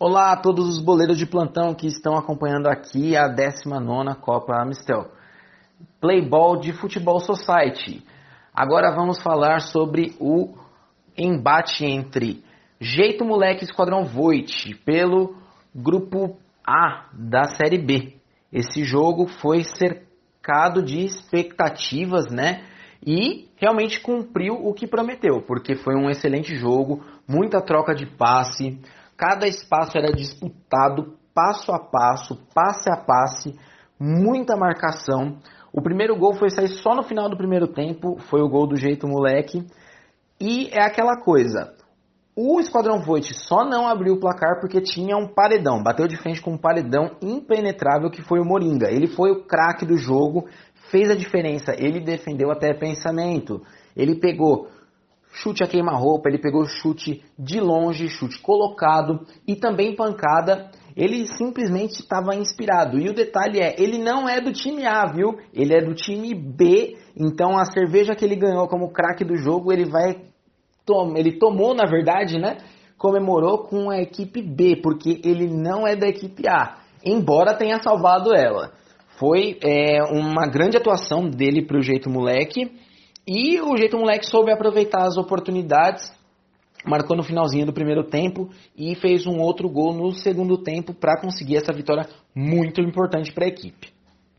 Olá a todos os boleiros de plantão que estão acompanhando aqui a 19ª Copa Amistel. Playball de Futebol Society. Agora vamos falar sobre o embate entre Jeito Moleque Esquadrão Voit pelo grupo A da Série B. Esse jogo foi cercado de expectativas, né? E realmente cumpriu o que prometeu, porque foi um excelente jogo, muita troca de passe, Cada espaço era disputado passo a passo, passe a passe, muita marcação. O primeiro gol foi sair só no final do primeiro tempo, foi o gol do jeito moleque. E é aquela coisa, o Esquadrão Voit só não abriu o placar porque tinha um paredão, bateu de frente com um paredão impenetrável que foi o Moringa. Ele foi o craque do jogo, fez a diferença, ele defendeu até pensamento. Ele pegou chute a queima-roupa, ele pegou chute de longe, chute colocado e também pancada. Ele simplesmente estava inspirado. E o detalhe é, ele não é do time A, viu? Ele é do time B. Então a cerveja que ele ganhou como craque do jogo, ele vai ele tomou, na verdade, né? Comemorou com a equipe B, porque ele não é da equipe A, embora tenha salvado ela. Foi é, uma grande atuação dele para o jeito moleque. E o jeito moleque soube aproveitar as oportunidades, marcou no finalzinho do primeiro tempo e fez um outro gol no segundo tempo para conseguir essa vitória muito importante para a equipe.